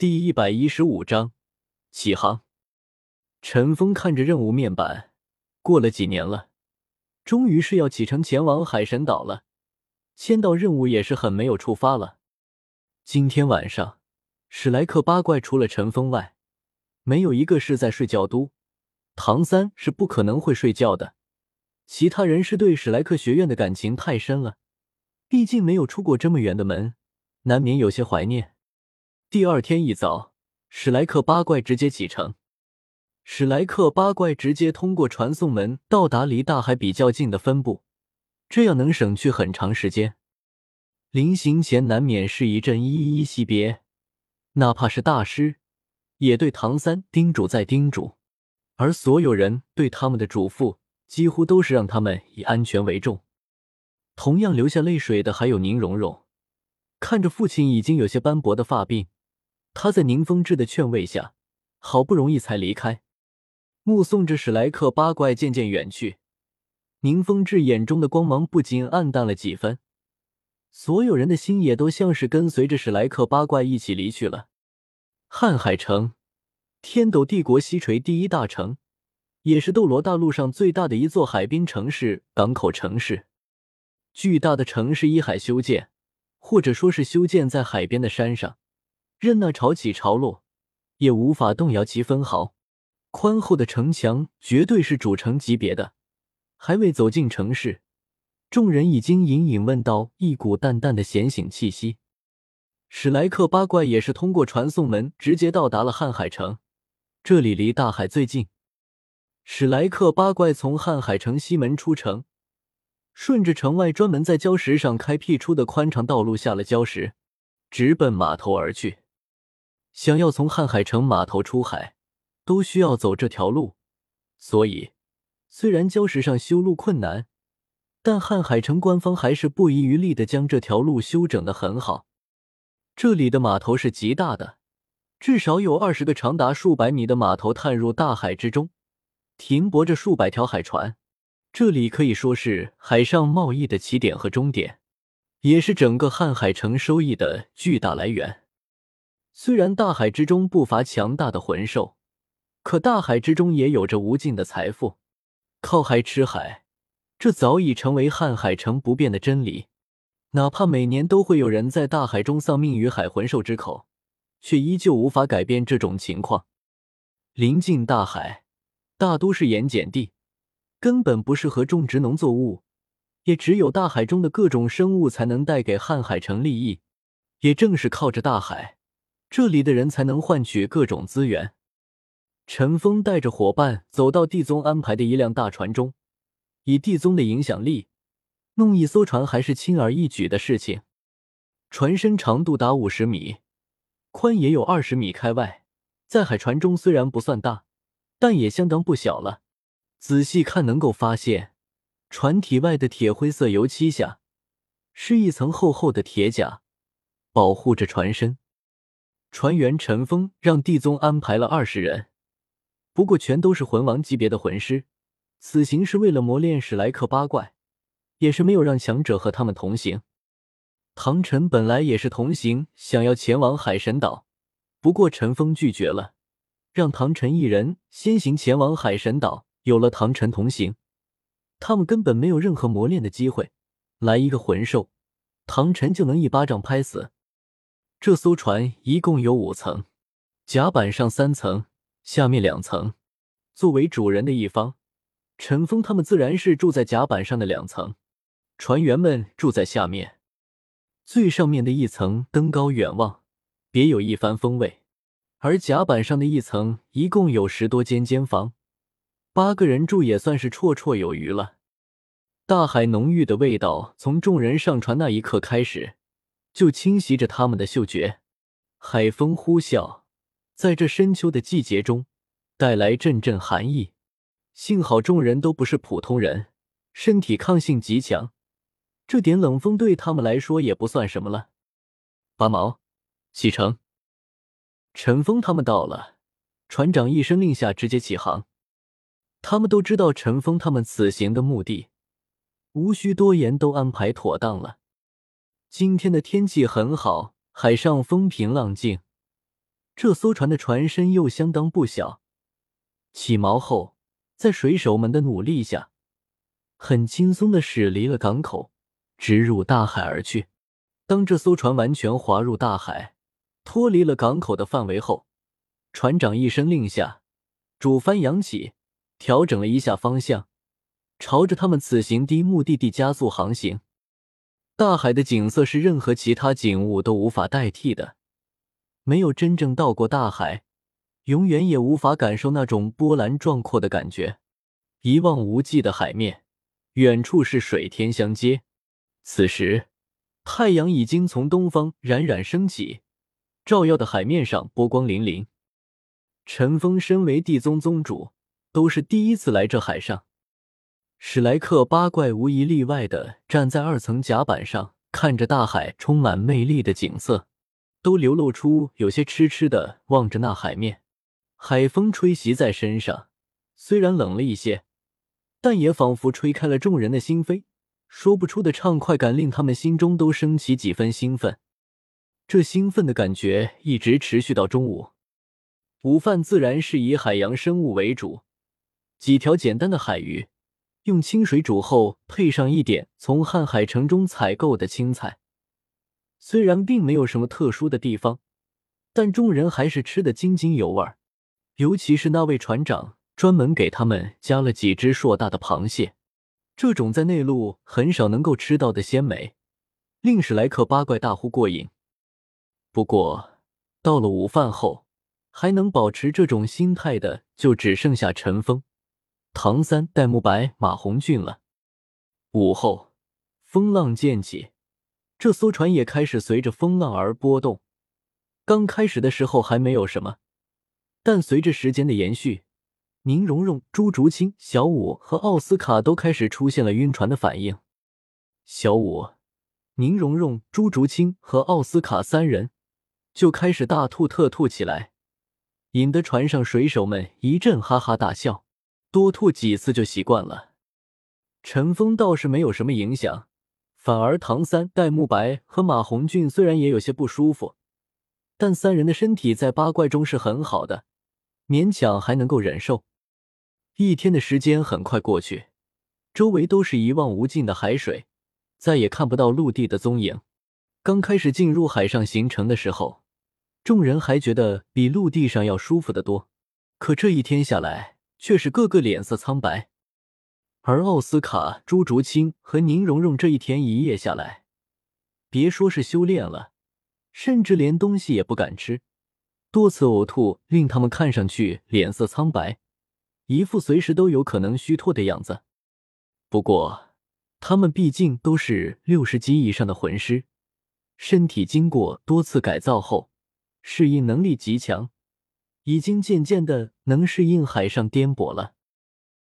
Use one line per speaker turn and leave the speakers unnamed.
第一百一十五章起航。陈峰看着任务面板，过了几年了，终于是要启程前往海神岛了。签到任务也是很没有触发了。今天晚上，史莱克八怪除了陈峰外，没有一个是在睡觉。都唐三是不可能会睡觉的，其他人是对史莱克学院的感情太深了，毕竟没有出过这么远的门，难免有些怀念。第二天一早，史莱克八怪直接启程。史莱克八怪直接通过传送门到达离大海比较近的分部，这样能省去很长时间。临行前难免是一阵依依惜别，哪怕是大师，也对唐三叮嘱再叮嘱。而所有人对他们的嘱咐，几乎都是让他们以安全为重。同样流下泪水的还有宁荣荣，看着父亲已经有些斑驳的发鬓。他在宁风致的劝慰下，好不容易才离开，目送着史莱克八怪渐渐远去，宁风致眼中的光芒不禁暗淡了几分。所有人的心也都像是跟随着史莱克八怪一起离去了。瀚海城，天斗帝国西陲第一大城，也是斗罗大陆上最大的一座海滨城市、港口城市。巨大的城市依海修建，或者说是修建在海边的山上。任那潮起潮落，也无法动摇其分毫。宽厚的城墙绝对是主城级别的。还未走进城市，众人已经隐隐闻到一股淡淡的咸腥气息。史莱克八怪也是通过传送门直接到达了瀚海城，这里离大海最近。史莱克八怪从瀚海城西门出城，顺着城外专门在礁石上开辟出的宽敞道路下了礁石，直奔码头而去。想要从瀚海城码头出海，都需要走这条路，所以虽然礁石上修路困难，但瀚海城官方还是不遗余力的将这条路修整的很好。这里的码头是极大的，至少有二十个长达数百米的码头探入大海之中，停泊着数百条海船。这里可以说是海上贸易的起点和终点，也是整个瀚海城收益的巨大来源。虽然大海之中不乏强大的魂兽，可大海之中也有着无尽的财富。靠海吃海，这早已成为瀚海城不变的真理。哪怕每年都会有人在大海中丧命于海魂兽之口，却依旧无法改变这种情况。临近大海，大都是盐碱地，根本不适合种植农作物。也只有大海中的各种生物才能带给瀚海城利益。也正是靠着大海。这里的人才能换取各种资源。陈峰带着伙伴走到地宗安排的一辆大船中，以地宗的影响力，弄一艘船还是轻而易举的事情。船身长度达五十米，宽也有二十米开外，在海船中虽然不算大，但也相当不小了。仔细看，能够发现船体外的铁灰色油漆下，是一层厚厚的铁甲，保护着船身。船员陈峰让地宗安排了二十人，不过全都是魂王级别的魂师。此行是为了磨练史莱克八怪，也是没有让强者和他们同行。唐晨本来也是同行，想要前往海神岛，不过陈峰拒绝了，让唐晨一人先行前往海神岛。有了唐晨同行，他们根本没有任何磨练的机会。来一个魂兽，唐晨就能一巴掌拍死。这艘船一共有五层，甲板上三层，下面两层。作为主人的一方，陈峰他们自然是住在甲板上的两层，船员们住在下面。最上面的一层登高远望，别有一番风味。而甲板上的一层一共有十多间间房，八个人住也算是绰绰有余了。大海浓郁的味道从众人上船那一刻开始。就侵袭着他们的嗅觉，海风呼啸，在这深秋的季节中带来阵阵寒意。幸好众人都不是普通人，身体抗性极强，这点冷风对他们来说也不算什么了。拔毛，启程。陈峰他们到了，船长一声令下，直接起航。他们都知道陈峰他们此行的目的，无需多言，都安排妥当了。今天的天气很好，海上风平浪静，这艘船的船身又相当不小，起锚后，在水手们的努力下，很轻松的驶离了港口，直入大海而去。当这艘船完全滑入大海，脱离了港口的范围后，船长一声令下，主帆扬起，调整了一下方向，朝着他们此行的目的地加速航行。大海的景色是任何其他景物都无法代替的。没有真正到过大海，永远也无法感受那种波澜壮阔的感觉。一望无际的海面，远处是水天相接。此时，太阳已经从东方冉冉升起，照耀的海面上波光粼粼。陈峰身为地宗宗主，都是第一次来这海上。史莱克八怪无一例外的站在二层甲板上，看着大海充满魅力的景色。都流露出有些痴痴的望着那海面，海风吹袭在身上，虽然冷了一些，但也仿佛吹开了众人的心扉，说不出的畅快感令他们心中都升起几分兴奋。这兴奋的感觉一直持续到中午，午饭自然是以海洋生物为主，几条简单的海鱼，用清水煮后，配上一点从瀚海城中采购的青菜。虽然并没有什么特殊的地方，但众人还是吃得津津有味。尤其是那位船长专门给他们加了几只硕大的螃蟹，这种在内陆很少能够吃到的鲜美，令史莱克八怪大呼过瘾。不过，到了午饭后，还能保持这种心态的就只剩下陈峰、唐三、戴沐白、马红俊了。午后，风浪渐起。这艘船也开始随着风浪而波动。刚开始的时候还没有什么，但随着时间的延续，宁荣荣、朱竹清、小五和奥斯卡都开始出现了晕船的反应。小五、宁荣荣、朱竹清和奥斯卡三人就开始大吐特吐起来，引得船上水手们一阵哈哈大笑。多吐几次就习惯了。陈峰倒是没有什么影响。反而，唐三、戴沐白和马红俊虽然也有些不舒服，但三人的身体在八怪中是很好的，勉强还能够忍受。一天的时间很快过去，周围都是一望无尽的海水，再也看不到陆地的踪影。刚开始进入海上行程的时候，众人还觉得比陆地上要舒服得多，可这一天下来，却是个个脸色苍白。而奥斯卡、朱竹清和宁荣荣这一天一夜下来，别说是修炼了，甚至连东西也不敢吃，多次呕吐令他们看上去脸色苍白，一副随时都有可能虚脱的样子。不过，他们毕竟都是六十级以上的魂师，身体经过多次改造后，适应能力极强，已经渐渐的能适应海上颠簸了。